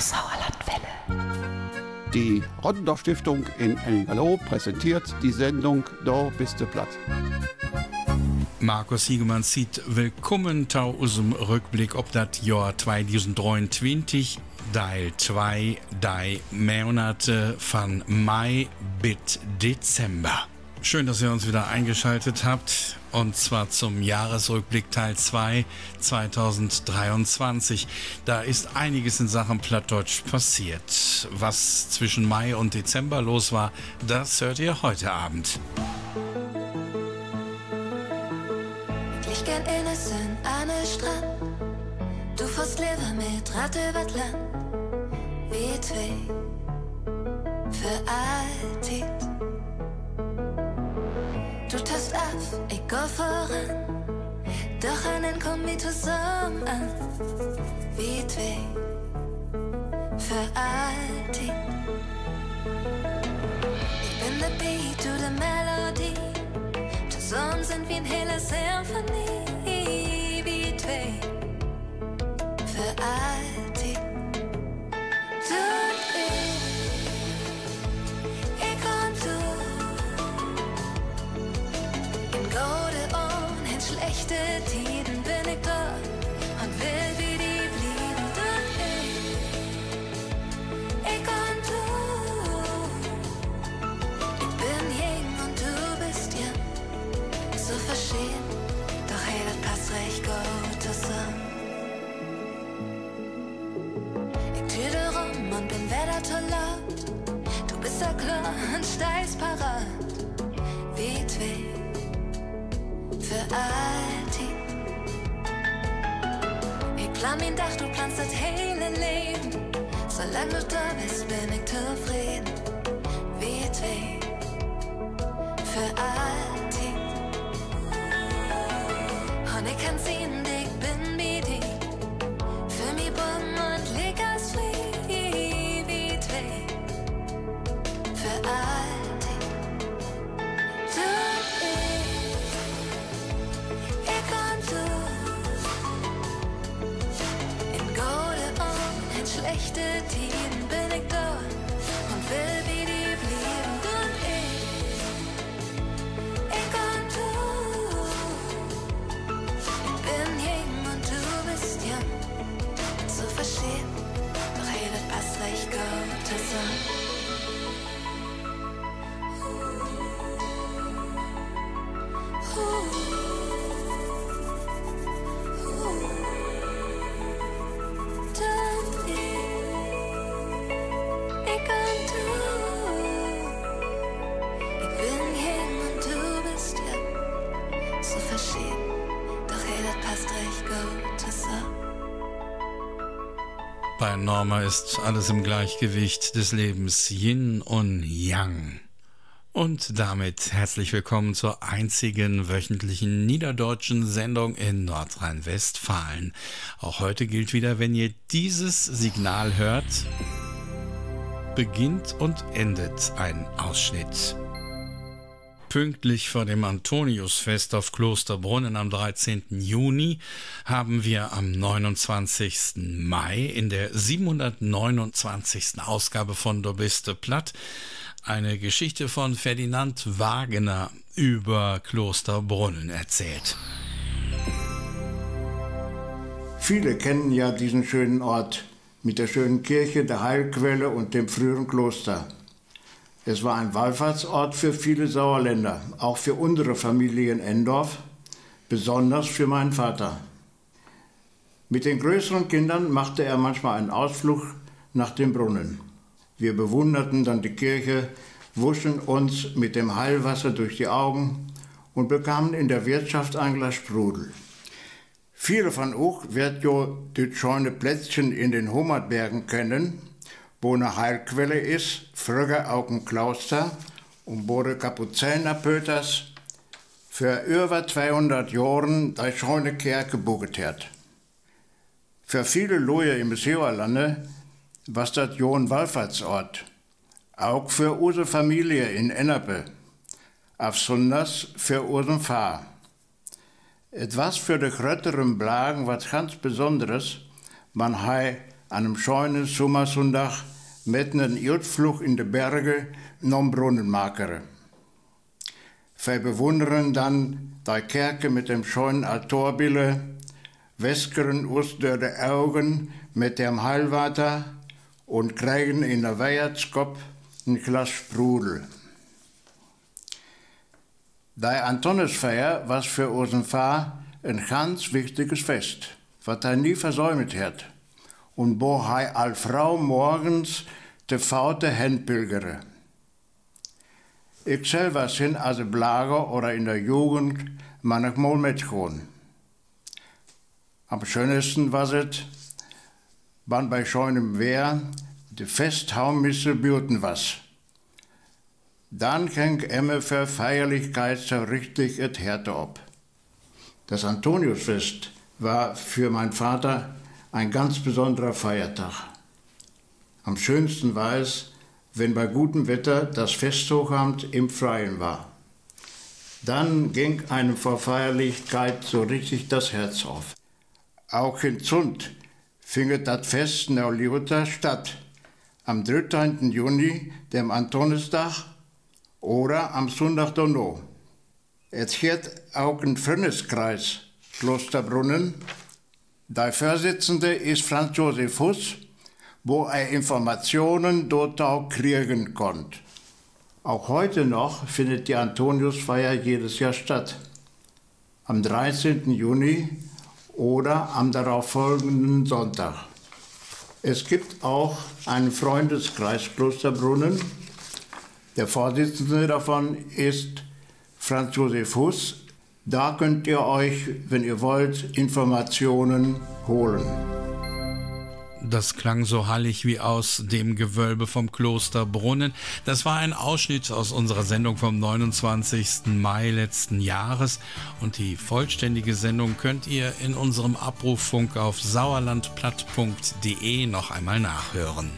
Sauerlandwelle. Die Rottendorf Stiftung in Ennigerloh präsentiert die Sendung Do bist du platt. Markus Hiegemann sieht willkommen tau unserem Rückblick ob das Jahr 2023 Teil 2 drei Monate von Mai bis Dezember. Schön, dass ihr uns wieder eingeschaltet habt und zwar zum Jahresrückblick Teil 2 2023. Da ist einiges in Sachen Plattdeutsch passiert. Was zwischen Mai und Dezember los war, das hört ihr heute Abend. Ich gern innocent an den Strand. Du fährst lieber mit Rad über Land. Wie zwei für allzeit. Du ich go voran. Doch einen komm mit zusammen an. Wie zwei für allzeit. Ich bin der Beat, du der Melodie. Zusammen sind wir ein heller Symphonie. Wie zwei für allzeit. In schlechte Tiden bin ich da und will wie die blieben. Und ich, und du. Ich bin jung und du bist jung. So verschieden, doch hey, das passt recht gut zusammen. Ich tüte rum und bin wieder zu laut. Du bist ja klar und steigst parat. Wie zwei für allzeit. Mein Dach, du planst das hele Leben. Solange du da bist, bin ich zufrieden. Wie zwei für allzeit. Und ich kann sehen, did Norma ist alles im Gleichgewicht des Lebens Yin und Yang. Und damit herzlich willkommen zur einzigen wöchentlichen niederdeutschen Sendung in Nordrhein-Westfalen. Auch heute gilt wieder, wenn ihr dieses Signal hört, beginnt und endet ein Ausschnitt. Pünktlich vor dem Antoniusfest auf Klosterbrunnen am 13. Juni haben wir am 29. Mai in der 729. Ausgabe von Dobiste Platt eine Geschichte von Ferdinand Wagner über Klosterbrunnen erzählt. Viele kennen ja diesen schönen Ort mit der schönen Kirche, der Heilquelle und dem früheren Kloster. Es war ein Wallfahrtsort für viele Sauerländer, auch für unsere Familie in Endorf, besonders für meinen Vater. Mit den größeren Kindern machte er manchmal einen Ausflug nach dem Brunnen. Wir bewunderten dann die Kirche, wuschen uns mit dem Heilwasser durch die Augen und bekamen in der Wirtschaft Glas Sprudel. Viele von euch werden ja die scheune Plätzchen in den Hummertbergen kennen, wo eine Heilquelle ist, früher auch ein Kloster und der Kapuzinerpöters für über 200 Jahren die scheune Kirche gebucht hat. Für viele Leute im Sauerlande was das John Wallfahrtsort. Auch für unsere Familie in Ennepe. Afsonders für unseren Fahr. Etwas für die grötteren Blagen was ganz Besonderes. Man hat an einem schönen Sommersonntag mitten in Utflug in de Berge nom Brunnen makere. Wir bewundern dann die Kerke mit dem schönen Altorbille, wäskeren uns durch die Augen mit dem Heilwater und kriegen in der Weihnachtskopf ein Glas Sprudel. Die Antonisfeier war für unseren Pfarr ein ganz wichtiges Fest, was er nie versäumt hat. Und wo er all Frau morgens de Faute Händpilgere. Ich selber sind als Blager oder in der Jugend manchmal mitgekommen. Am schönsten war es, wann bei schönem Wehr die Festhaumisse bürten was. Dann ging immer für Feierlichkeit so richtig et Härte ab. Das Antoniusfest war für meinen Vater ein ganz besonderer Feiertag. Am schönsten war es, wenn bei gutem Wetter das Festhochabend im Freien war. Dann ging einem vor Feierlichkeit so richtig das Herz auf. Auch in Zund findet das Fest Neuliuter statt. Am 13. Juni, dem Antonistag, oder am Sonntag Donno. Es hat auch ein Freundeskreis, Klosterbrunnen. Der Vorsitzende ist Franz Josef Huss wo er Informationen dort auch kriegen konnte. Auch heute noch findet die Antoniusfeier jedes Jahr statt. Am 13. Juni oder am darauffolgenden Sonntag. Es gibt auch einen Freundeskreis Klosterbrunnen. Der Vorsitzende davon ist Franz Josef Huss. Da könnt ihr euch, wenn ihr wollt, Informationen holen. Das klang so hallig wie aus dem Gewölbe vom Kloster Brunnen. Das war ein Ausschnitt aus unserer Sendung vom 29. Mai letzten Jahres und die vollständige Sendung könnt ihr in unserem Abrufunk auf sauerlandplatt.de noch einmal nachhören.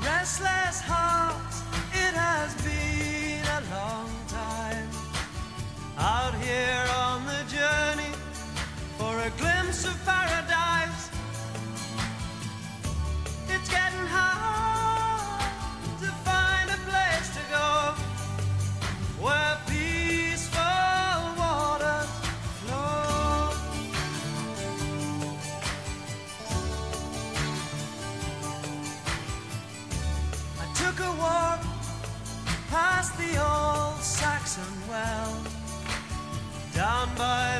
Restless hearts, it has been out here on the journey for a glimpse of by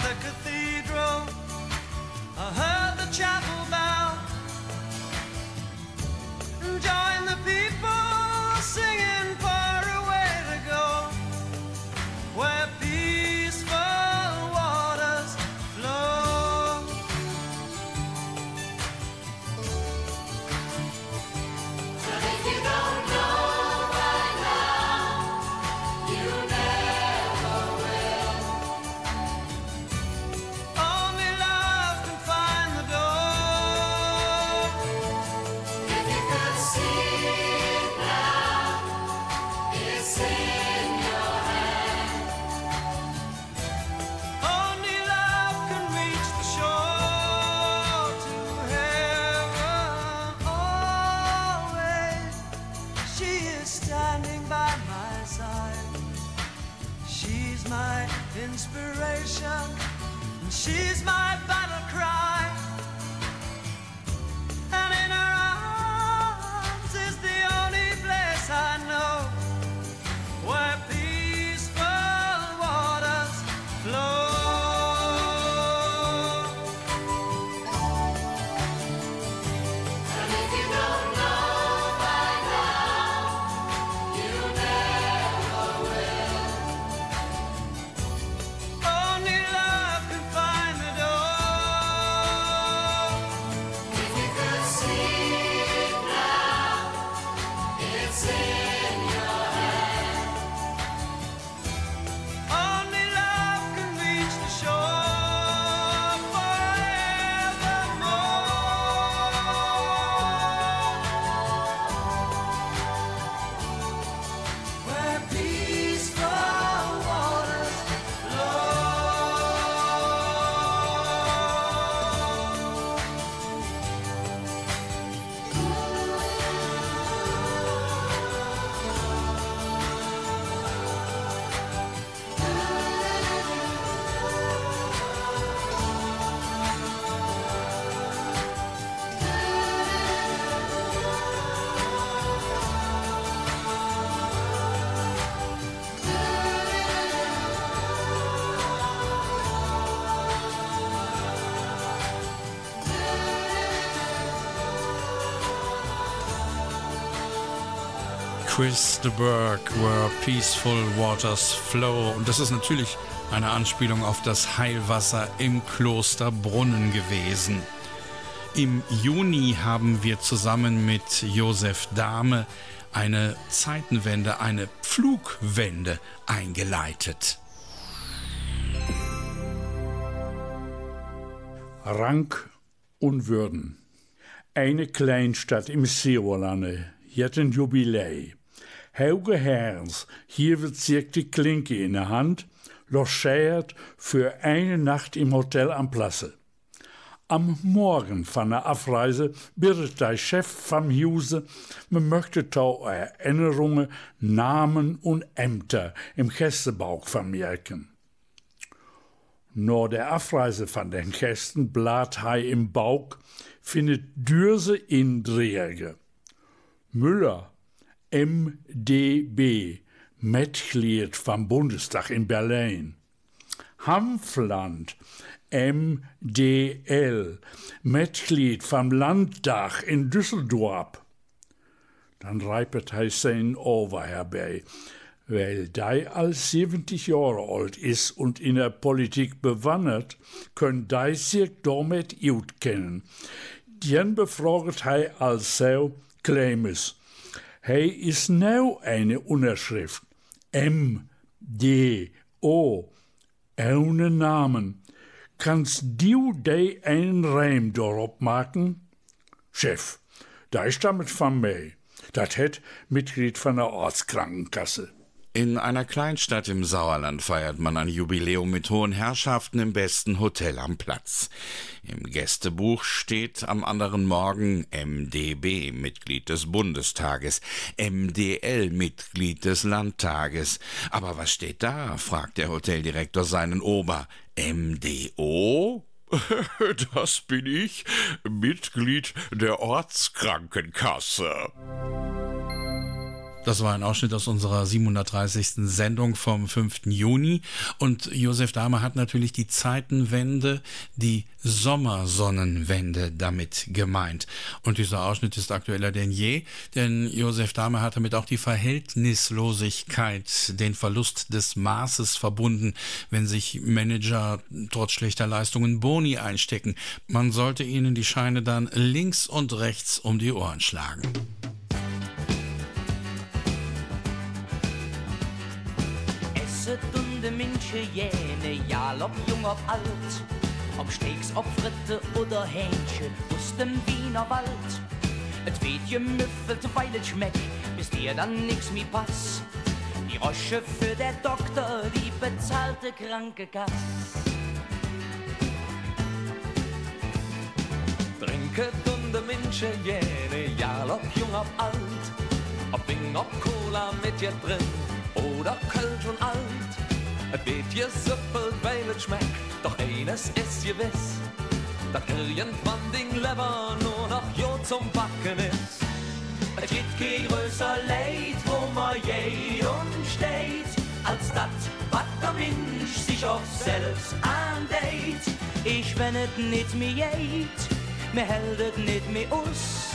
Chris de Burgh, Where Peaceful Waters Flow. Und das ist natürlich eine Anspielung auf das Heilwasser im Kloster Brunnen gewesen. Im Juni haben wir zusammen mit Josef Dahme eine Zeitenwende, eine Pflugwende eingeleitet. Rang und Würden. Eine Kleinstadt im Seerlande, jet ein Jubiläum. Hauge Herrens, hier wird circa die Klinke in der Hand, logiert für eine Nacht im Hotel am Plasse. Am Morgen von der Abreise bittet der Chef vom Huse, man möchte tau Erinnerungen, Namen und Ämter im Gästebauch vermerken. Nur der Abreise von den Gästen blat hei im Bauch, findet Dürse in Drehge. Müller, MDB, Mitglied vom Bundestag in Berlin. Hanfland, MDL, Mitglied vom Landtag in Düsseldorf. Dann reipet hij sein over herbei, weil dei als 70 Jahre alt ist und in der Politik bewandert, können dei sich damit gut kennen. Den befragt hij als so Klemes. Hij is nou eine Unterschrift. M, D, O, ohne Namen. Kannst du de einen Reim dorop machen? Chef, da ist damit von mir. Dat het Mitglied von der Ortskrankenkasse. In einer Kleinstadt im Sauerland feiert man ein Jubiläum mit hohen Herrschaften im besten Hotel am Platz. Im Gästebuch steht am anderen Morgen MDB, Mitglied des Bundestages, MDL, Mitglied des Landtages. Aber was steht da? fragt der Hoteldirektor seinen Ober. MDO? Das bin ich, Mitglied der Ortskrankenkasse. Das war ein Ausschnitt aus unserer 730. Sendung vom 5. Juni. Und Josef Dahmer hat natürlich die Zeitenwende, die Sommersonnenwende damit gemeint. Und dieser Ausschnitt ist aktueller denn je, denn Josef Dahmer hat damit auch die Verhältnislosigkeit, den Verlust des Maßes verbunden, wenn sich Manager trotz schlechter Leistungen Boni einstecken. Man sollte ihnen die Scheine dann links und rechts um die Ohren schlagen. Esset und de Minsche jene, ja, ob jung, ob alt, ob Steaks, ob Fritte oder Hähnchen, aus dem Wiener Wald. Et wird gemüffelt, weil es schmeckt, bis dir dann nix mehr passt. Die Rosche für der Doktor, die bezahlte Krankenkasse. Trinket und de Minsche jene, ja, ob jung, ob alt, ob Bing, ob Cola mit dir drin oder Kölsch und alt. Es wird gesuppelt, weil es schmeckt, doch eines ist gewiss, dass irgendwann Ding Lever nur noch Jo zum Backen ist. Es gibt kein größer Leid, wo man je und steht, als das, was der Mensch sich auch selbst andeit. Ich wenn et nit mir geht, mir heldet nit mir us.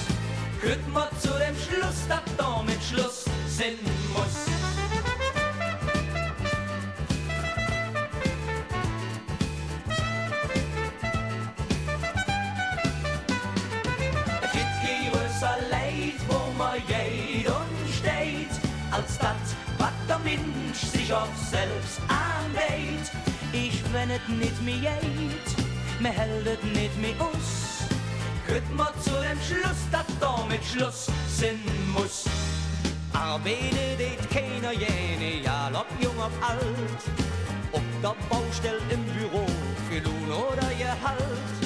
Könnt man zu dem Schluss, dass da mit Schluss sind muss. Mensch sich auch selbst andeit. Ich wenn et nit mir geht, mir heldet nit mir us. Könnt man zu dem Schluss, dass da mit Schluss sind muss. Arbeitet det keiner jene, ja, ob jung, ob alt. Ob der Baustell im Büro für Lohn oder Gehalt.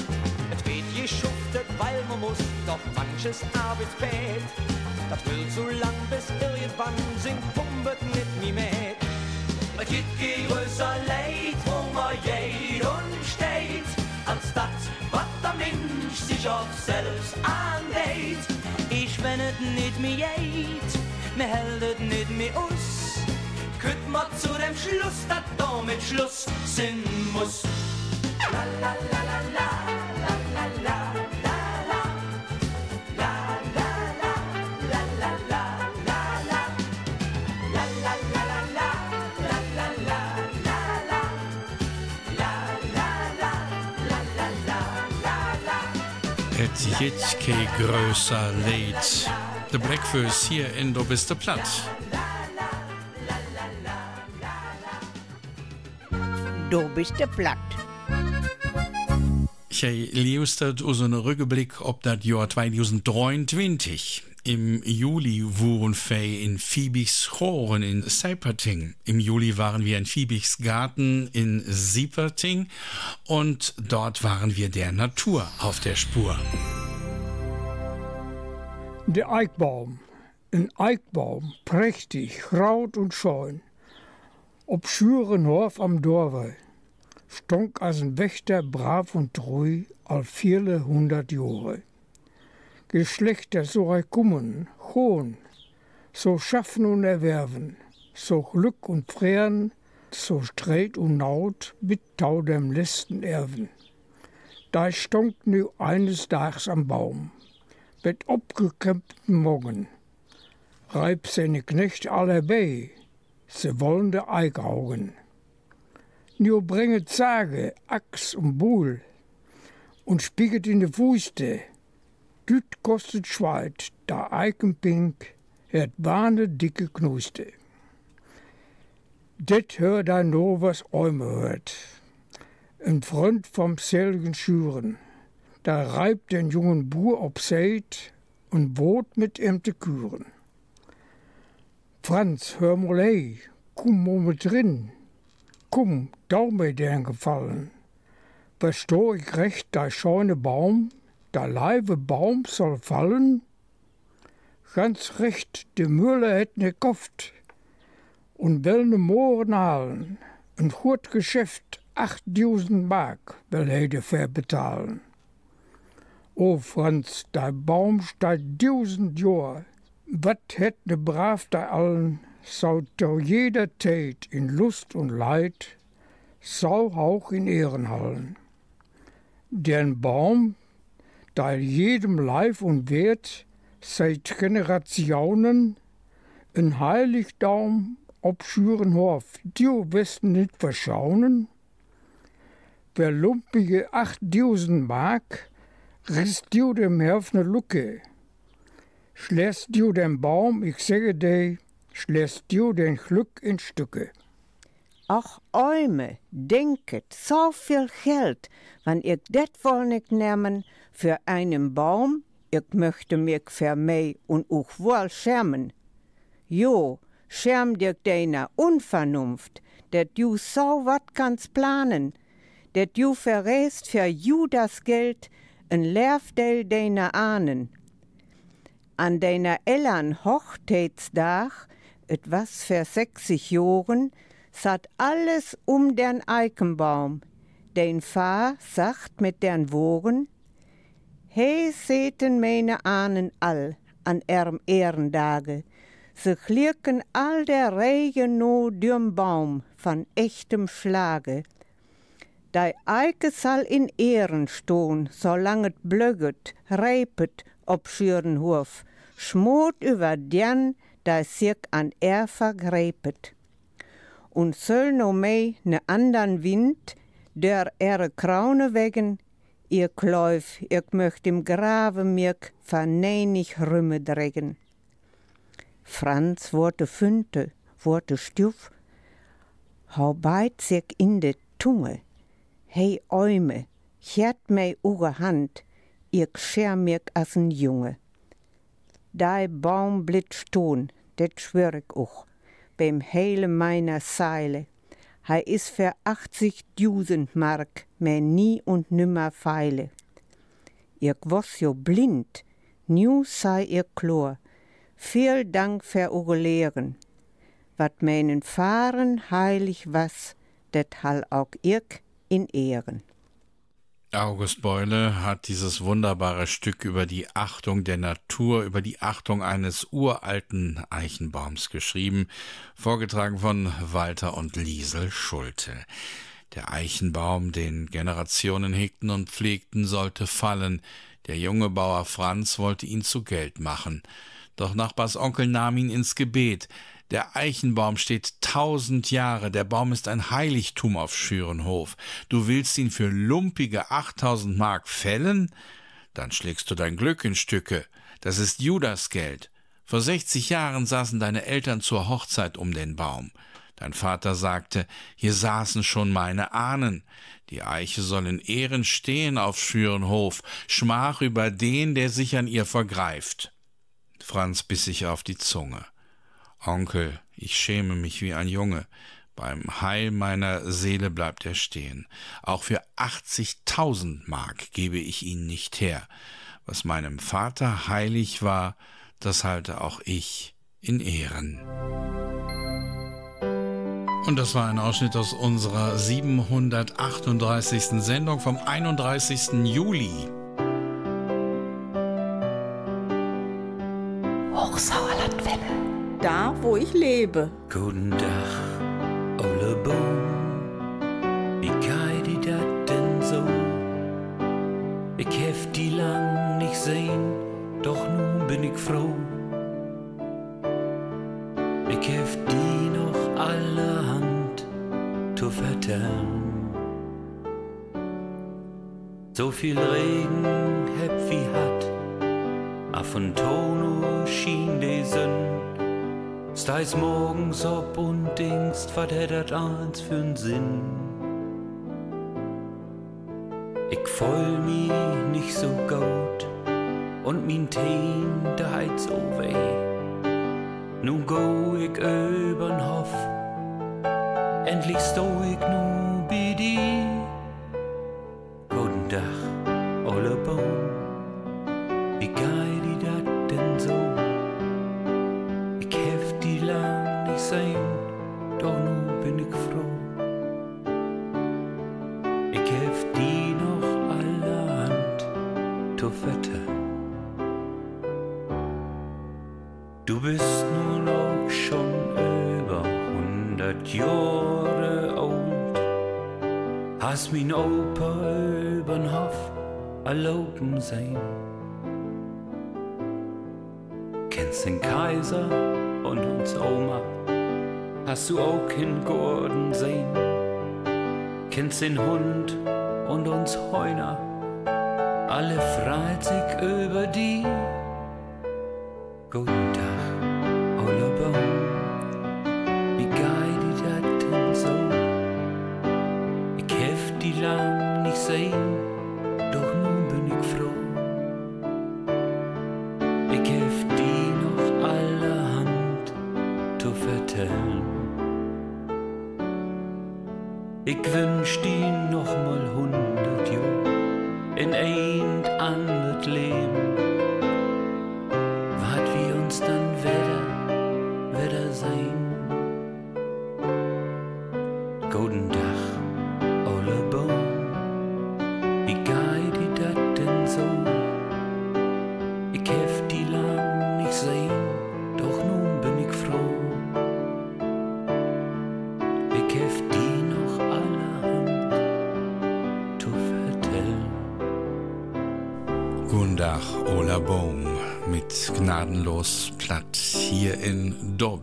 Es geschuftet, weil man muss, doch manches Arbeitsbett. Das will zu lang, bis irgendwann sind Pumpet mit mir mit. Es gibt größer Leid, wo man und steht, als das, was der Mensch sich auch selbst andeit. Ich wenn et nit mir geht, mir heldet nit mir us. Könnt man zu dem Schluss, dass da mit Schluss sind muss. La la la, la la jitke größer Leid. De Breakfast hier in Do bist du platt. Du bist du platt. Ich liebstet unseren Rückblick ob das Jahr 2023. Im Juli waren wir in Phoebes Choren in Seiperting. Im Juli waren wir in Phoebes Garten in Sieperting und dort waren wir der Natur auf der Spur. Der Eichbaum, ein Eichbaum, prächtig, raut und scheun. Ob Schürenhof am Dorfe, stonk als ein Wächter brav und treu all viele hundert Jahre. Geschlechter so kommen, hohn, so schaffen und erwerben, so Glück und Freien, so streit und naut, mit tau dem letzten Erben. Da stonk nu eines Tags am Baum, mit abgekämpften Morgen, reib seine Knecht alle bei, se wollen de Eikaugen. Nu bringet Sage, Axt und Buhl und spiegelt in de Fuste, Düt kostet Schweit, da Eikenpink, het warne dicke Knuste. Det hört da no was Äume hört. Ein Freund vom selgen Schüren, da reibt den jungen Buhr ob Seid und wot mit ihm te küren. Franz, hör mal hey, komm mal mit drin. Komm, Daume dir gefallen. Versteh ich recht, da scheune Baum, der leive Baum soll fallen? Ganz recht, de Müller het ne Koft und will ne Mohren halen. Ein gut Geschäft, achttausend Mark will he dafür betalen. O Franz, der Baum steigt tausend Jahr, wat het ne brav da allen, sau to jeder Tät in Lust und Leid, sau auch in Ehren hallen. Den Baum, da jedem Leib und Wert seit Generationen ein Heiligdaum ob Schürenhof, du wirst nicht verschaunen. Wer lumpige achttausend Mark, riss du dem Herf ne Lucke. Schläst du den Baum, ich sage dir, schläst du den Glück in Stücke. Ach, Äume, denket, so viel Geld, wann ich det wohl nicht nehmen, für einen Baum, ich möchte mich für mich und auch wohl schämen. Jo, schäm dich deiner Unvernunft, dat du so wat kannst planen, dat du verrätst für ju das Geld, ein Lehrfteil deiner Ahnen. An deiner Eltern Hochzeitsdach, etwas für 60 Jahren, satt alles um den Eikenbaum. Den Fahr sagt mit den Wogen, He seten meine Ahnen all an erm Ehrendage. Se klirken all der Regen no dürm Baum von echtem Schlage. Dei Eike soll in Ehren stohn, solang et blöget, reipet ob Schürenhof, schmort über den, da sich an er vergrepet. Und soll no mei ne andern Wind, der ihre Kraune wegen, ihr Kläuf, ich möcht im Grave mir verneinig Rümme drägen. Franz wurde fünte, wurde stuf, hau beit sich in de Tunge, hey Äume, chert mei uge Hand, ich scher mir as n Junge. Dei Baum blit stohn, det schwör ich auch, beim Heile meiner Seile, Hei is für 80.000 Mark, mehr nie und nimmer feile. Ich was jo blind, nu sei ihr chlor. Viel Dank für eure Lehren. Wat meinen Fahren heilig was, det hall auch ich in Ehren. August Beule hat dieses wunderbare Stück über die Achtung der Natur, über die Achtung eines uralten Eichenbaums geschrieben, vorgetragen von Walter und Liesel Schulte. Der Eichenbaum, den Generationen hegten und pflegten, sollte fallen. Der junge Bauer Franz wollte ihn zu Geld machen. Doch Nachbars Onkel nahm ihn ins Gebet. Der Eichenbaum steht tausend Jahre, der Baum ist ein Heiligtum auf Schürenhof. Du willst ihn für lumpige achttausend Mark fällen? Dann schlägst du dein Glück in Stücke. Das ist Judasgeld. Vor 60 Jahren saßen deine Eltern zur Hochzeit um den Baum. Dein Vater sagte, hier saßen schon meine Ahnen. Die Eiche soll in Ehren stehen auf Schürenhof, Schmach über den, der sich an ihr vergreift. Franz biss sich auf die Zunge. Onkel, ich schäme mich wie ein Junge. Beim Heil meiner Seele bleibt er stehen. Auch für achtzigtausend Mark gebe ich ihn nicht her. Was meinem Vater heilig war, das halte auch ich in Ehren. Und das war ein Ausschnitt aus unserer 738. Sendung vom 31. Juli. Hochsauerlandwelle. Da, wo ich lebe. Guten Tag, Ole Boom. Wie geht die dat denn so? Ich hef die lang nicht sehen, doch nun bin ich froh. Ich hef die noch allerhand zu vertellen. So viel Regen heb wie hat, af und Tono schien die Sonne. Steis morgens ob und denkst, was hätt dat eins für'n Sinn? Ich fühl mich nicht so gut und min Teen, heit so weh. Nun go ich übern Hof, endlich steh ich nu bei dir. Hast du auch in Gordon sehen. Kennst den Hund und uns Heuner, alle freit sich über die. Guten Tag,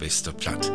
Dorbiste Platt.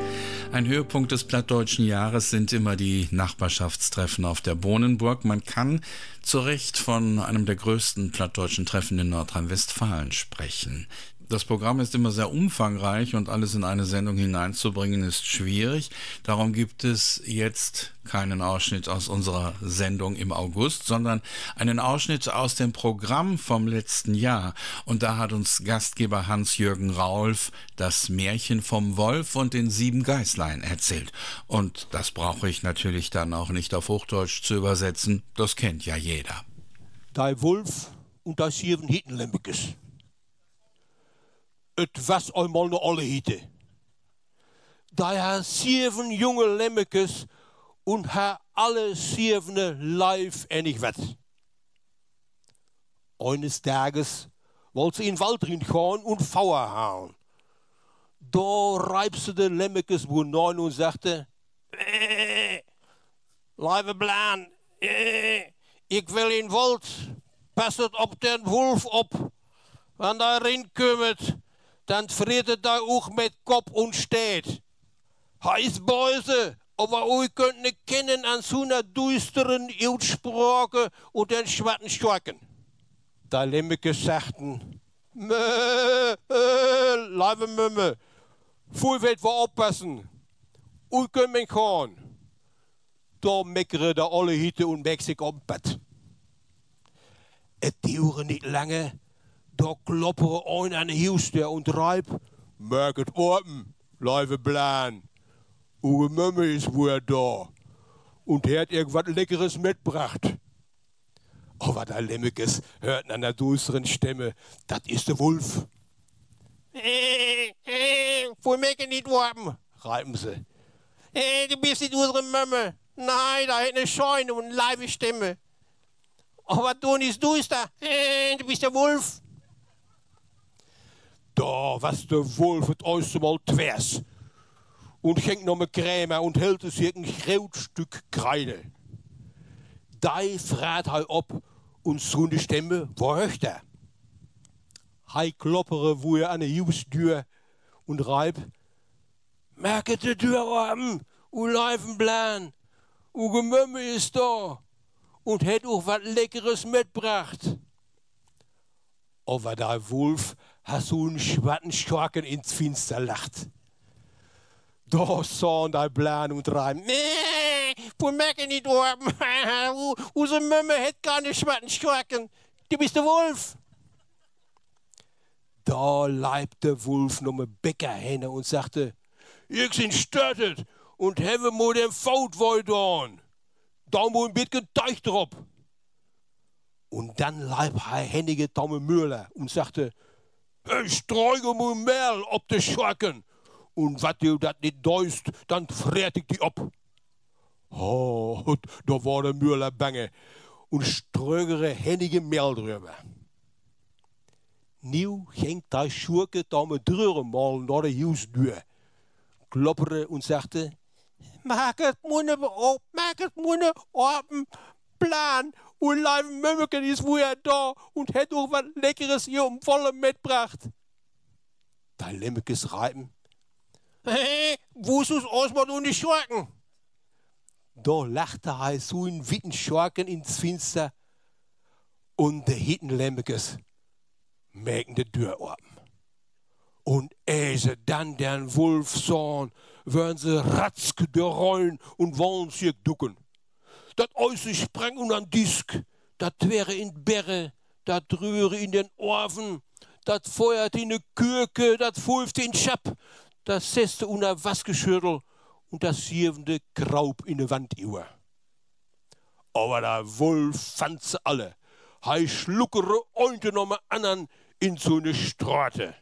Ein Höhepunkt des plattdeutschen Jahres sind immer die Nachbarschaftstreffen auf der Bohnenburg. Man kann zu Recht von einem der größten plattdeutschen Treffen in Nordrhein-Westfalen sprechen. Das Programm ist immer sehr umfangreich und alles in eine Sendung hineinzubringen ist schwierig. Darum gibt es jetzt keinen Ausschnitt aus unserer Sendung im August, sondern einen Ausschnitt aus dem Programm vom letzten Jahr. Und da hat uns Gastgeber Hans-Jürgen Raulf das Märchen vom Wolf und den sieben Geißlein erzählt. Und das brauche ich natürlich dann auch nicht auf Hochdeutsch zu übersetzen. Das kennt ja jeder. Der Wolf und der sieben Hittenlemmekes. Was einmal noch alle Hitte. Da er sieben junge Lemmekes und er alle sieben live en ich wet. Eines Tages wollte sie in den Wald drin gehen und Feuer hauen. Da reibste de Lemmekes neun und sagte, Blaan, äh, ich will in den Wald, passet op den Wolf op. Wenn er reinkommt, dann friert er da auch mit Kopf und steht. Heiß Bäuse, aber euch könnt nicht kennen an so einer düsteren Utsprache und den schwarzen Storken. Da Lemmeke sagten, Mö, äh, lieve Mümme, weet we oppassen. U kunt men gaan. Da meckere da alle Hitte und Mexik om Bett. Es duurde nicht lange, da kloppere ein an de hielste und reib, merk het open, lieve Plan. Uwe Mümme ist wohl da und er hat irgendwas Leckeres mitgebracht. Aber der Lemmekes hört an der düsteren Stimme, das ist der Wolf. Wo mecken nicht warten, reiben sie. Äh, du bist nicht unsere Mömme. Nein, da hat eine Scheune und eine leibe Stimme. Aber du nicht, du ist da. Äh, du bist der Wolf. Da was der Wolf het eerste Mal twers. Und ging noch mit Creme und hält es hier ein Stück Kreide. Da fragt er ob und so eine Stimme, wo hört er? Hij kloppere wo er an der Haustür und reib. Merke die Tür oben, u leifen plan, u Gemümme ist da und hat auch was Leckeres mitgebracht. Aber der Wolf hat so einen schwarzen Schorken ins Finster lacht. Da sahen der Plan und reim. Nee, wo merken nicht oben. Unsere Mömme hat gar nicht schwarzen Schorken. Du bist der Wolf. Da leibt der Wolf noch mit hin und sagte, ich bin störtet und habe mir den Faut wollen. Da muss ein bisschen Teich drauf. Und dann leib er händige Dame Müller und sagte, ich streuge mir Mehl ob de Schorken. Und wat du dat nicht deust, dann friert ich die ab. Oh, da war der Müller bange und strögere händige Mehl drüber. Nieuw ging der Schurke da mit drüber mal nach der Hausdür, kloppere und sagte, Maak het moene op, maak het moene open, plan. Und live Mömmeken ist wohl da und hat auch was Leckeres hier um volle mitgebracht. Da Lemmekes reiben. Hey, wo ist es ausmal und die Schurken? Da lachte er so in witten Schurken ins Finster und der hitten Lemmekes merken die Tür open. Und ehe sie dann den Wolf sahen, würden sie ratzke rollen und wollen sich ducken. Dat äußere sprang und an Disk, dat wäre in Berre, dat rühre in den Orven, dat feuerte in de Kürke, dat fulfte in Schap, dat seste unter Wasgeschüttel und das sievende Graub in de Wanduhr. Aber der Wolf fand sie alle. Hei schluckere Ointe nochmal andern in so ne Strate.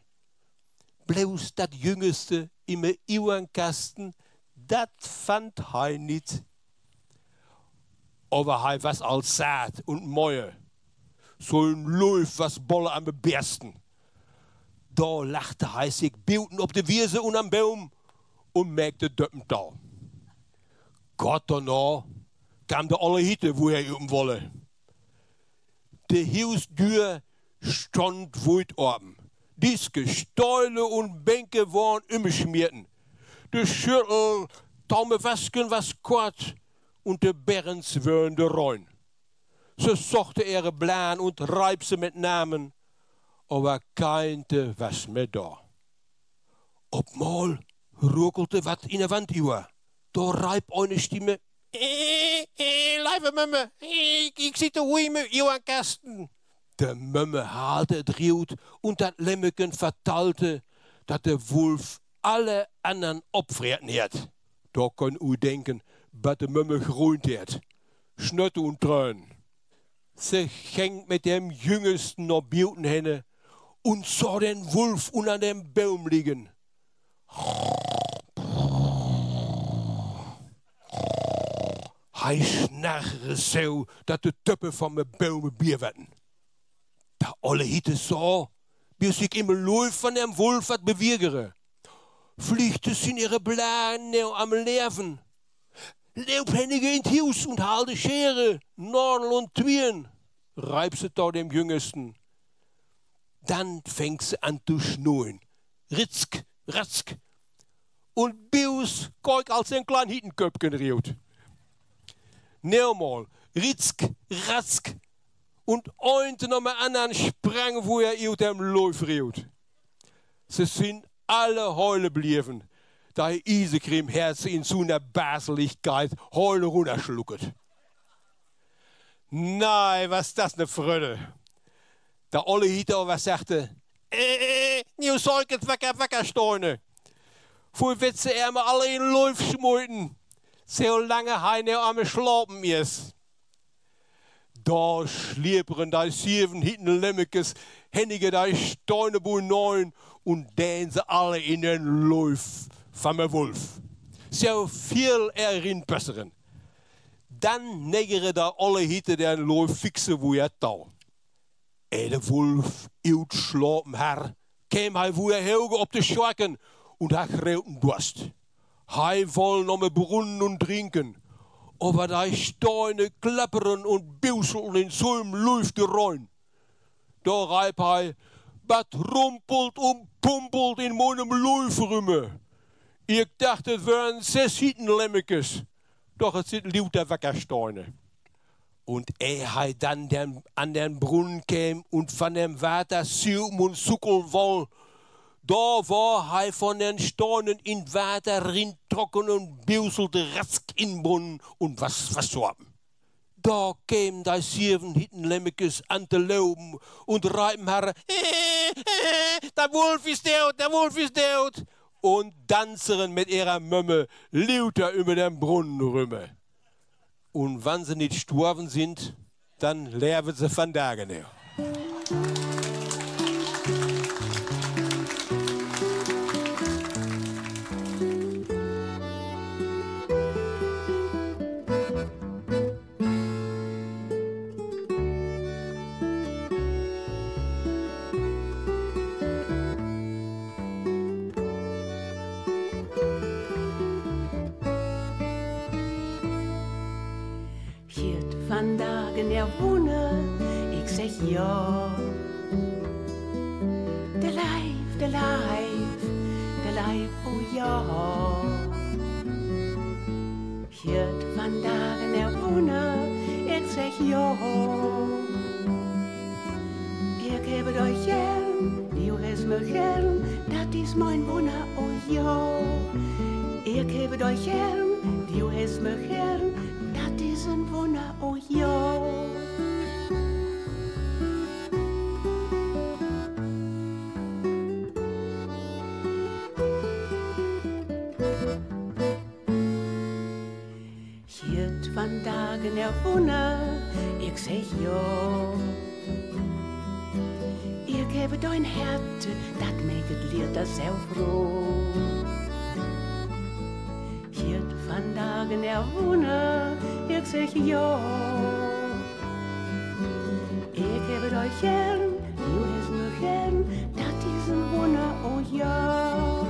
Bloß dat Jüngste im Iwankasten, dat fand hei nit. Aber hei was als Saat und Mäue. So ein Läuf was Bolle am Bersten. Da lachte hei sich Bilden ob de Wiese und am Baum und merkte Döppen da. Gott danach kam der alle Hitte, wo er üben wolle. De Hausdür stand weit oben. Diske, Stäule und Bänke waren umgeschmierten. De Schüttel, Taume Wasken was kort und de Berens wären de Reun. So suchte ihre Plan und reib sie mit Namen, aber keinte was mehr da. Obmal ruckelte wat in der Wand über. Da reib eine Stimme. Eh, eh, lieve Mumme, ik, ik zit te hoeien met jou aan kasten. De Mumme haalde het riut und dat Lemmeken vertalte, dat de Wolf alle anderen opvreten heeft. Da kon u denken, wat de Mumme groent heeft. Schnutte und Trön. Sie ging mit dem Jüngsten noch Biuten hinne und sah den Wolf unter dem Baum liegen. Hij schnarre zo dat de tuppen van mijn bomen bier werden. Da alle hitte so, bis ich im Lauf von dem Wolf wat bewirgere. Fliegt es in ihre Blagen am Leben. Leubhändige in Haus und halte Schere, Nordel und Twien. Reib sie da dem Jüngsten. Dann fängt sie an zu schnurren. Ritzk, ratzk. Und Bius koik als ein klein Hittenköpken riut. Neermal, Ritzk, Ratzk. und einte noch mal anderen sprang, wo er aus dem Lauf riut. Sie sind alle heule blieben, da Isegrim Herz in so einer Baseligkeit heule runterschlucket. Nein, was das ne Freude. Der Olle Hito was sagte, äh, äh, nu soll ich het wekker wekker stoinen. Voor witze er me alle in Lauf schmoiten. So lange heine am Schlapen ist. Da schlieperen da sieben hinten Lemmekes, Hennige da Steine bu neun und den sie alle in den Lauf von der Wolf. So viel erin besseren. Dann negere da alle hitte den Lauf fixe, wo er da. En de wolf uitslapen her, kwam hij wo er helge op de schwakken und hij greuten dorst. Hij wollen om brunnen und trinken. Aber da Steine klappern und bauseln in so einem Lüfte rein. Da reib hij, wat rumpelt und pumpelt in meinem Läuferümme. Ich dachte, het wären zes Hietenlemmekes. Doch es sind lauter Wackersteine. Und er hat dann den, an den Brunnen käm und von dem Wasser sium und suckeln woll. Da war er von den Steinen in Wasser rin trocken und bauselte rask in Brunnen und was versorben. Da kämen die sieben Hittenlemmekes an den Lauben und reiben her, äh, äh, der Wolf ist tot, der Wolf ist tot. Und tanzeren mit ihrer Mömme lauter über den Brunnen rümme. Und wenn sie nicht gestorben sind, dann leben sie von Tagen her. Leib, Leib, der Leib, oh ja. Hiert van dagen er wohnen, ich sag ja. Ich gebe euch gern, du hast mir gern, dat is mein Wunder, oh ja. Ich gebe euch gern, du hast mir gern, dat is een Wunder, oh ja. Wunder, ich sag ja. Ich gebe dein Herz, dat make lier das sehr froh. Hiert van dagen er Wunder, ich sag ja. Ich gebe euch gern, du hast mir gern, dat is een oh ja.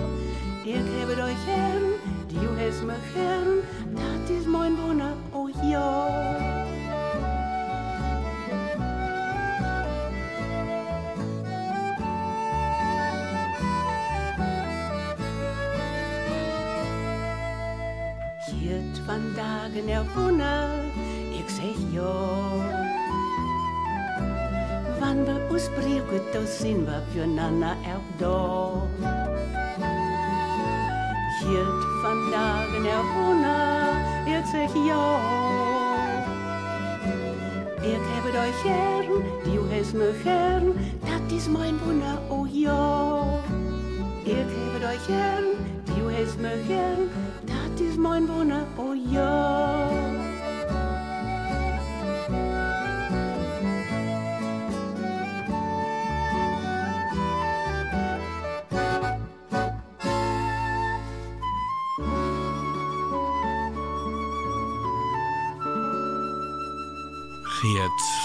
Ich gebe euch gern, du hast mir gern, dat is mein Wunder, oh ja. Hiert van dagen er Wunder, ich sag ja. Wann wir uns brauchen, da sind wir füreinander auch da. Hiert van dagen er Sag ja. Ich habe euch gern, du hast mich gern, dat is mein Wunder, oh ja. Ich habe euch gern, du hast mich gern, dat is mein Wunder, oh ja.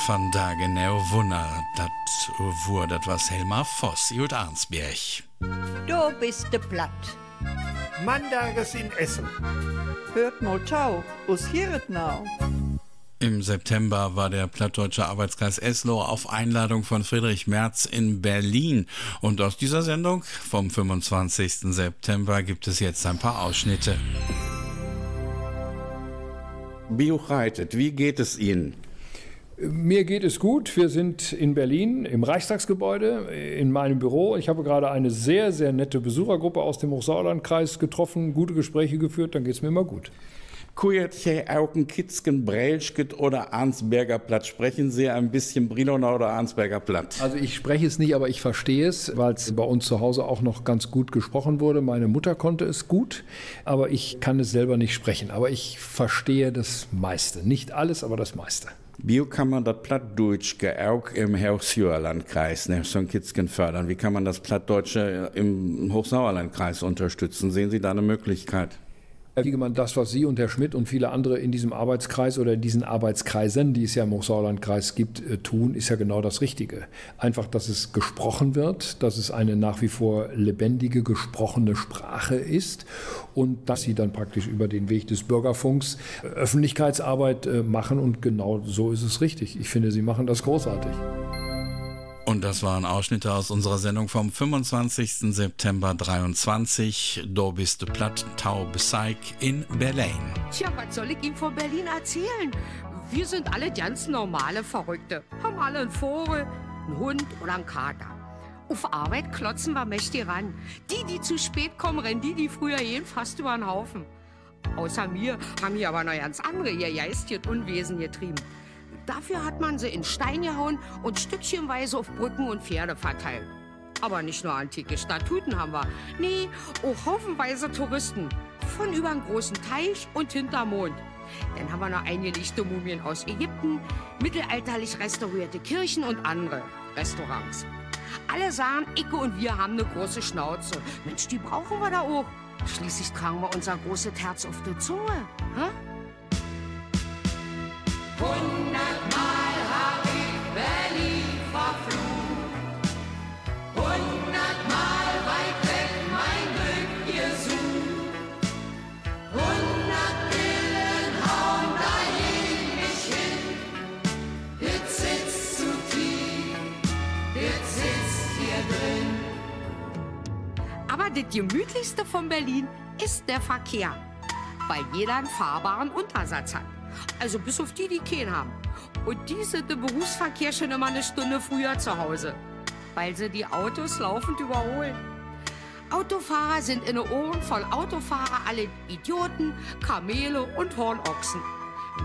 Van dagen er Wunder, dat wur dat was Helmar Voss, Jut Arnsberg. Du bist de platt. Mandages in Essen. Hört mal tau, us hieret now. Im September war der Plattdeutsche Arbeitskreis Eslow auf Einladung von Friedrich Merz in Berlin. Und aus dieser Sendung vom 25. September gibt es jetzt ein paar Ausschnitte. Bio reitet, wie geht es Ihnen? Mir geht es gut. Wir sind in Berlin im Reichstagsgebäude in meinem Büro. Ich habe gerade eine sehr, sehr nette Besuchergruppe aus dem Hochsauerlandkreis getroffen, gute Gespräche geführt. Dann geht es mir immer gut. Kujetche, Auken, Kitzken, Brelschket oder Arnsberger Platt. Sprechen Sie ein bisschen Briloner oder Arnsberger Platt? Also ich spreche es nicht, aber ich verstehe es, weil es bei uns zu Hause auch noch ganz gut gesprochen wurde. Meine Mutter konnte es gut, aber ich kann es selber nicht sprechen. Aber ich verstehe das meiste. Nicht alles, aber das meiste. Wie kann man das Plattdeutsche auch im Hochsauerlandkreis, ne, so Kitzken fördern? Wie kann man das Plattdeutsche im Hochsauerlandkreis unterstützen? Sehen Sie da eine Möglichkeit? Herr Wiegemann, das, was Sie und Herr Schmidt und viele andere in diesem Arbeitskreis oder in diesen Arbeitskreisen, die es ja im Hochsauerlandkreis gibt, äh, tun, ist ja genau das Richtige. Einfach, dass es gesprochen wird, dass es eine nach wie vor lebendige, gesprochene Sprache ist und dass Sie dann praktisch über den Weg des Bürgerfunks äh, Öffentlichkeitsarbeit äh, machen und genau so ist es richtig. Ich finde, Sie machen das großartig. Und das waren Ausschnitte aus unserer Sendung vom 25. September 23. Do bist du platt, Tau Beseig in Berlin. Tja, was soll ich Ihnen von Berlin erzählen? Wir sind alle ganz normale Verrückte. Haben alle einen Vogel, einen Hund oder einen Kater. Auf Arbeit klotzen wir mächtig ran. Die, die zu spät kommen, rennen die, die früher gehen, fast über den Haufen. Außer mir haben hier aber noch ganz andere ihr geistiges Unwesen getrieben. Dafür hat man sie in Stein gehauen und stückchenweise auf Brücken und Pferde verteilt. Aber nicht nur antike Statuten haben wir. Nee, auch haufenweise Touristen. Von über einen großen Teich und hinterm Mond. Dann haben wir noch eingelegte Mumien aus Ägypten, mittelalterlich restaurierte Kirchen und andere Restaurants. Alle sagen, Icke und wir haben eine große Schnauze. Mensch, die brauchen wir da auch. Schließlich tragen wir unser großes Herz auf der Zunge. Hä? Hundertmal das gemütlichste von Berlin ist der Verkehr, weil jeder einen fahrbaren Untersatz hat. Also bis auf die, die keinen haben. Und die sind im Berufsverkehr schon immer eine Stunde früher zu Hause, weil sie die Autos laufend überholen. Autofahrer sind in den Ohren von Autofahrer alle Idioten, Kamele und Hornochsen.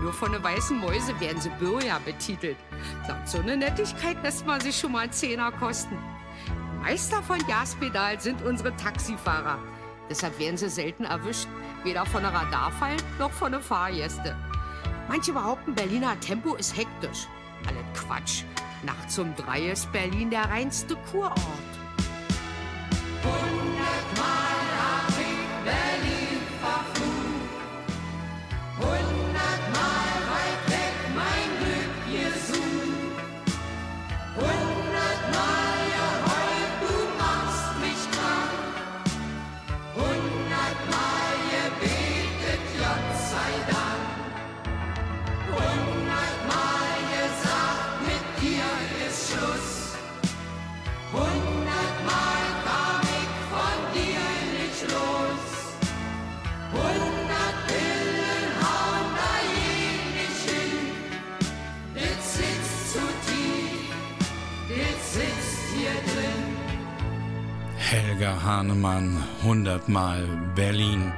Nur von den weißen Mäuse werden sie Bürger betitelt. Na, so eine Nettigkeit lässt man sich schon mal einen Zehner kosten. Meister von Gaspedal sind unsere Taxifahrer. Deshalb werden sie selten erwischt, weder von der Radarfall noch von den Fahrgästen. Manche behaupten, Berliner Tempo ist hektisch. Alle Quatsch. Nachts um drei ist Berlin der reinste Kurort. Hundertmal Hahnemann, 100 Mal Berlin.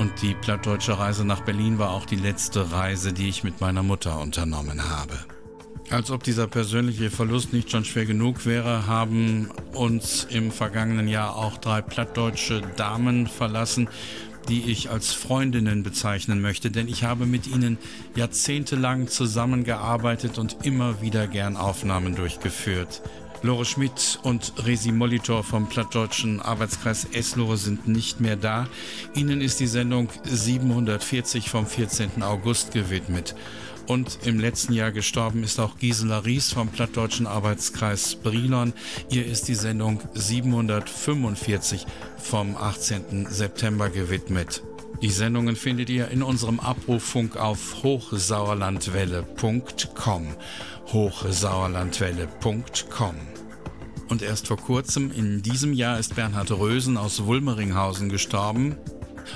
Und die plattdeutsche Reise nach Berlin war auch die letzte Reise, die ich mit meiner Mutter unternommen habe. Als ob dieser persönliche Verlust nicht schon schwer genug wäre, haben uns im vergangenen Jahr auch drei plattdeutsche Damen verlassen, die ich als Freundinnen bezeichnen möchte, denn ich habe mit ihnen jahrzehntelang zusammengearbeitet und immer wieder gern Aufnahmen durchgeführt. Lore Schmidt und Resi Molitor vom plattdeutschen Arbeitskreis Esslore sind nicht mehr da. Ihnen ist die Sendung 740 vom 14. August gewidmet. Und im letzten Jahr gestorben ist auch Gisela Ries vom plattdeutschen Arbeitskreis Brilon. Ihr ist die Sendung 745 vom 18. September gewidmet. Die Sendungen findet ihr in unserem Abrufunk auf hochsauerlandwelle.com. hochsauerlandwelle.com. Und erst vor kurzem in diesem Jahr ist Bernhard Rösen aus Wulmeringhausen gestorben.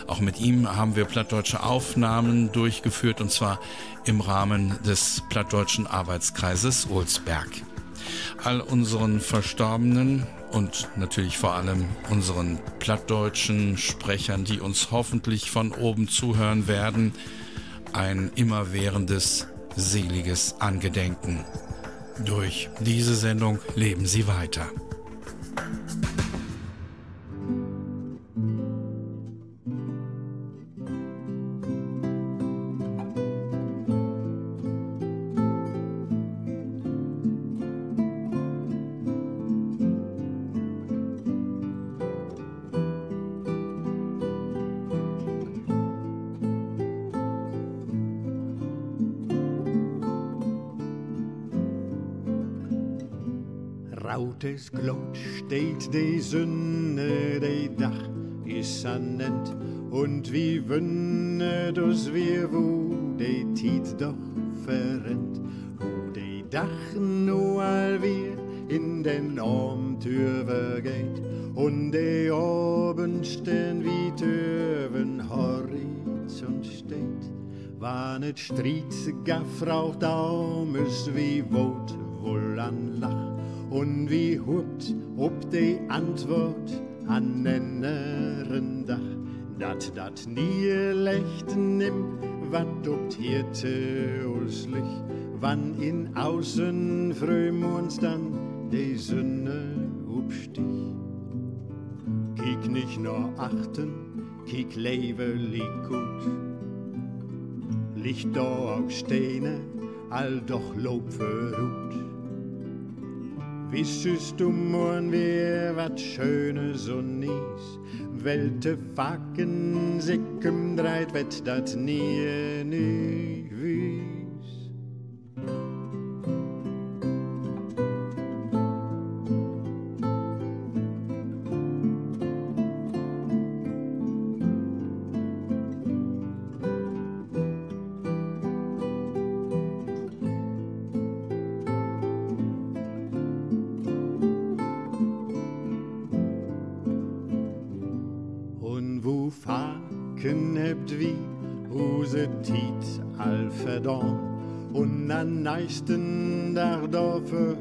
Auch mit ihm haben wir plattdeutsche Aufnahmen durchgeführt und zwar im Rahmen des plattdeutschen Arbeitskreises Olsberg. All unseren Verstorbenen und natürlich vor allem unseren plattdeutschen Sprechern, die uns hoffentlich von oben zuhören werden, ein immerwährendes, seliges Angedenken. Durch diese Sendung leben Sie weiter. Steht die Sonne, die Dach ist annent und wie wünne dus wir, wo die Tiet doch verrennt, wo die Dach nur all wir in den Armtür geht und die Abendstern wie Töven Horizont steht. Wann et Striet gaffrauch Daumes wie Wot wohl an Lach und wie hupt ob die Antwort an nenneren Dach, dat dat nie lecht nimm, wat optierte uslich, wann in außen uns dann die Sonne upstich. Kiek nicht nur achten, kiek lebe gut, Licht da auch Steine, all doch Lob verruht. Wissest du morgen wer wat Schönes und nies, Welte Facken sickem dreit, wett dat nie nie wies. Dafür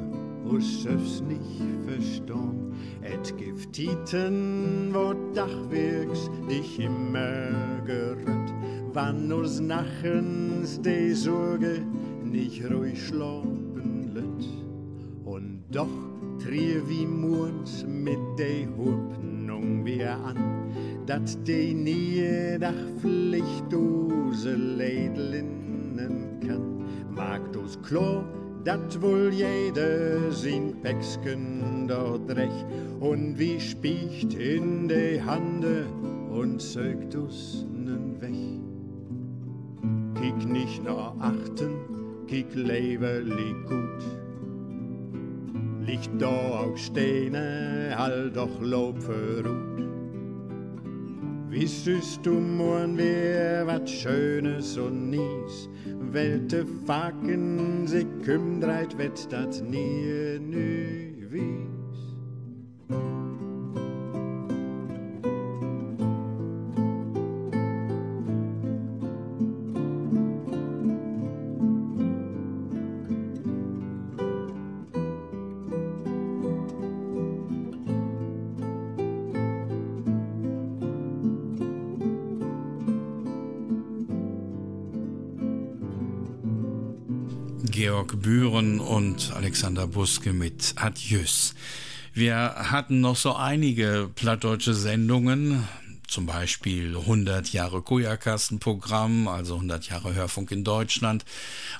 us es nicht verstorn. Et gibt Tieten, wo Dachwerks dich immer gerät, wann us nachens de Sorge nicht ruhig schlafen lässt. Und doch trier wie Murns mit de Hoffnung wir an, dat de nie Dach Pflicht dose Lädelinnen kann. Mag dus klar, dat wohl jeder sin Päcksken dort recht und wie spiecht in de Hande und zögt us nen weg. Kiek nicht nur achten, kiek leberlich gut. Liegt da auch Steine, all doch Lob verruht. Wissest du morgen wer wat Schönes und nies, Welte Facken sich kümmert, wett dat nie nü wies. Bühren und Alexander Buske mit Adieus. Wir hatten noch so einige plattdeutsche Sendungen, zum Beispiel 100 Jahre Kujakassenprogramm, also 100 Jahre Hörfunk in Deutschland.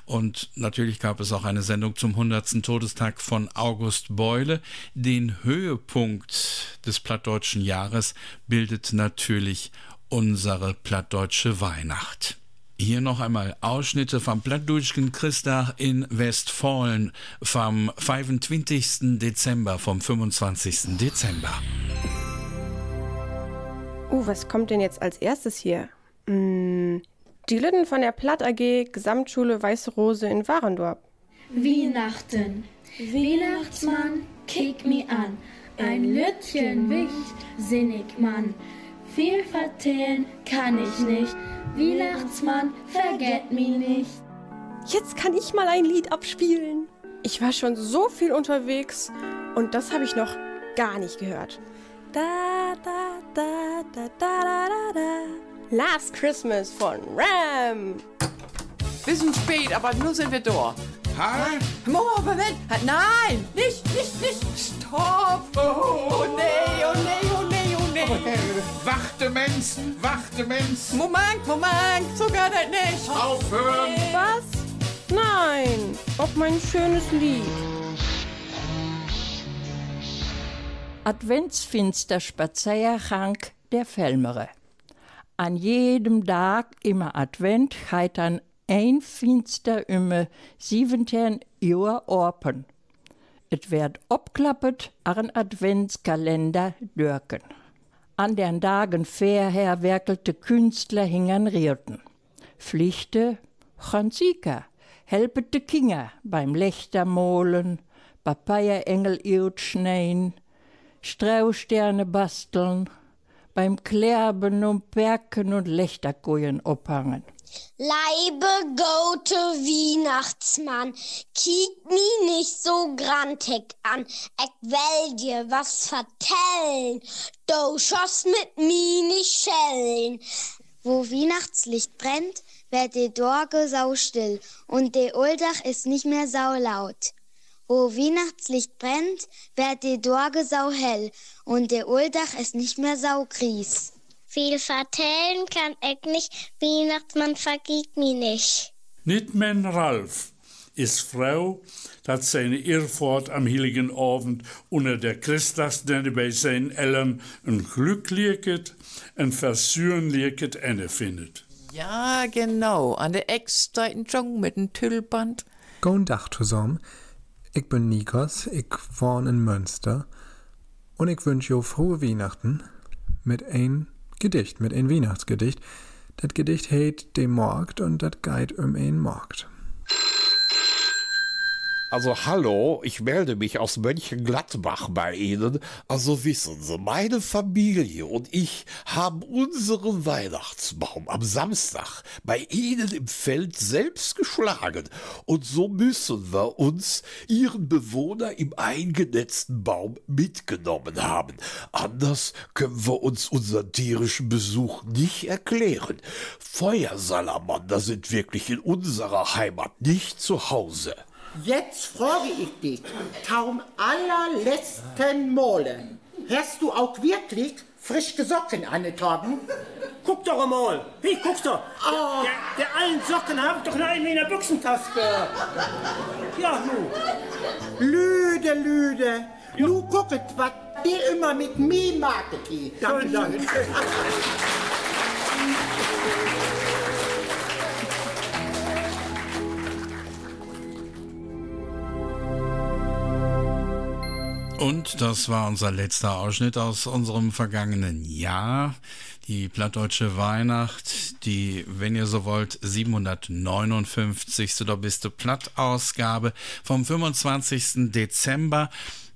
Und natürlich gab es auch eine Sendung zum 100. Todestag von August Beule. Den Höhepunkt des plattdeutschen Jahres bildet natürlich unsere plattdeutsche Weihnacht. Hier noch einmal Ausschnitte vom Plattdeutschen Christag in Westfalen vom 25. Dezember, vom 25. Dezember. Uh, was kommt denn jetzt als erstes hier? Hm, die Lütten von der Platt AG Gesamtschule Weiße Rose in Warendorf. Weihnachten. Weihnachtsmann, kick mi an. Ein Lütchen winkt, sinnig Mann. Viel vertellen kann ich nicht. Weihnachtsmann, vergett mich nicht. Jetzt kann ich mal ein Lied abspielen. Ich war schon so viel unterwegs und das habe ich noch gar nicht gehört. Da, da, da, da, da, da, da. Last Christmas von Ram. Bisschen spät, aber nun sind wir da. Hi. Moment. Nein, nicht, nicht, nicht. Stopp. Oh, nee, oh nee, oh nee, nee. Wachte Mensen, wachte Mensen. Moment, Moment, so geht das nicht. Aufhören. Was? Nein, auf mein schönes Lied. Adventsfinster Spaziergang der Felmere. An jedem Tag immer Advent heit dann ein Finster immer 17 Uhr open. Et werd opklappet an Adventskalender dürken. An den Tagen vorher werkelte Künstler hingen Rierten. Pflichte Franzika, helpete Kinder beim Lechtermolen, Papayerengel schneien, Strausterne basteln, beim Klärben und Berken und Lechterkojen ophangen. Leibe gote Weihnachtsmann, kiek mi nicht so grantig an. Ich will dir was vertellen, du schoss mit mi nicht schellen. Wo Weihnachtslicht brennt, wird die Dorge saustill und der Oldach ist nicht mehr saulaut. Wo Weihnachtslicht brennt, wird die Dorge sauhell und der Oldach ist nicht mehr saugries. Viel vertellen kann ich nicht, Weihnachtsmann vergibt mi nicht. Nicht mein Ralf ist Frau, dat seine Irrfahrt am heiligen Abend unter der Christachsnenne bei seinen Eltern ein glückliches, ein versöhnliches Ende findet. Ja, genau. An der Eckseiten schon mit dem Tüllband. Guten Tag zusammen. Ich bin Nikos, ich wohne in Münster. Und ich wünsche euch frohe Weihnachten mit ein Gedicht, mit ein Weihnachtsgedicht. Das Gedicht heißt De Markt und das geht um ein Markt. Also hallo, ich melde mich aus Mönchengladbach bei Ihnen. Also wissen Sie, meine Familie und ich haben unseren Weihnachtsbaum am Samstag bei Ihnen im Feld selbst geschlagen. Und so müssen wir uns Ihren Bewohner im eingenetzten Baum mitgenommen haben. Anders können wir uns unseren tierischen Besuch nicht erklären. Feuersalamander sind wirklich in unserer Heimat nicht zu Hause. Jetzt frage ich dich, kaum allerletzten Male, hast du auch wirklich frische Socken angetragen? Guck doch mal, wie guckst du? Oh. Der, der allen Socken haben doch nur einen in der Büchsentasche. Ja, nu. Lüde, Lüde. Nu gucket, was die immer mit mir machen. Danke, danke. Und das war unser letzter Ausschnitt aus unserem vergangenen Jahr. Die plattdeutsche Weihnacht, die, wenn ihr so wollt, 759. oder beste Plattausgabe vom 25. Dezember.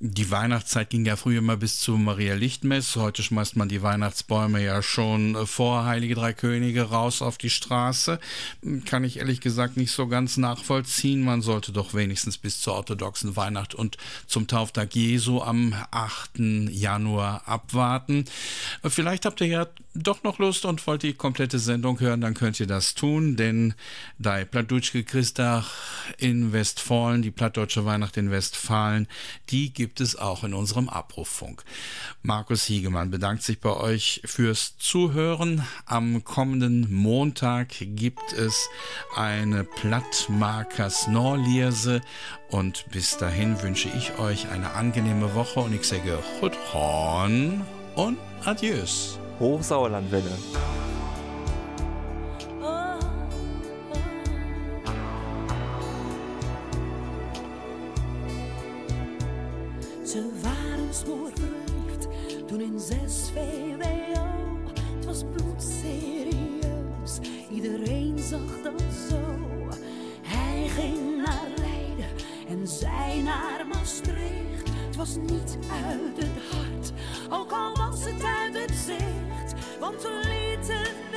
Die Weihnachtszeit ging ja früher immer bis zu Maria Lichtmess. Heute schmeißt man die Weihnachtsbäume ja schon vor Heilige Drei Könige raus auf die Straße. Kann ich ehrlich gesagt nicht so ganz nachvollziehen. Man sollte doch wenigstens bis zur orthodoxen Weihnacht und zum Tauftag Jesu am 8. Januar abwarten. Vielleicht habt ihr ja doch noch Lust und wollt die komplette Sendung hören, dann könnt ihr das tun, denn die Plattdeutsche Christach in Westfalen, die Plattdeutsche Weihnacht in Westfalen, die gibt es auch in unserem Abruffunk. Markus Hiegemann bedankt sich bei euch fürs Zuhören. Am kommenden Montag gibt es eine Plattmarkers Norlierse und bis dahin wünsche ich euch eine angenehme Woche und ich sage Chut und Adieus. Hochsauerlandwelle. Ze waren smoorverliefd toen in zes VWO. Het was bloedserieus, iedereen zag dat zo. Hij ging naar Leiden en zij naar Maastricht. Het was niet uit het hart, ook al was het uit het zicht want zo liet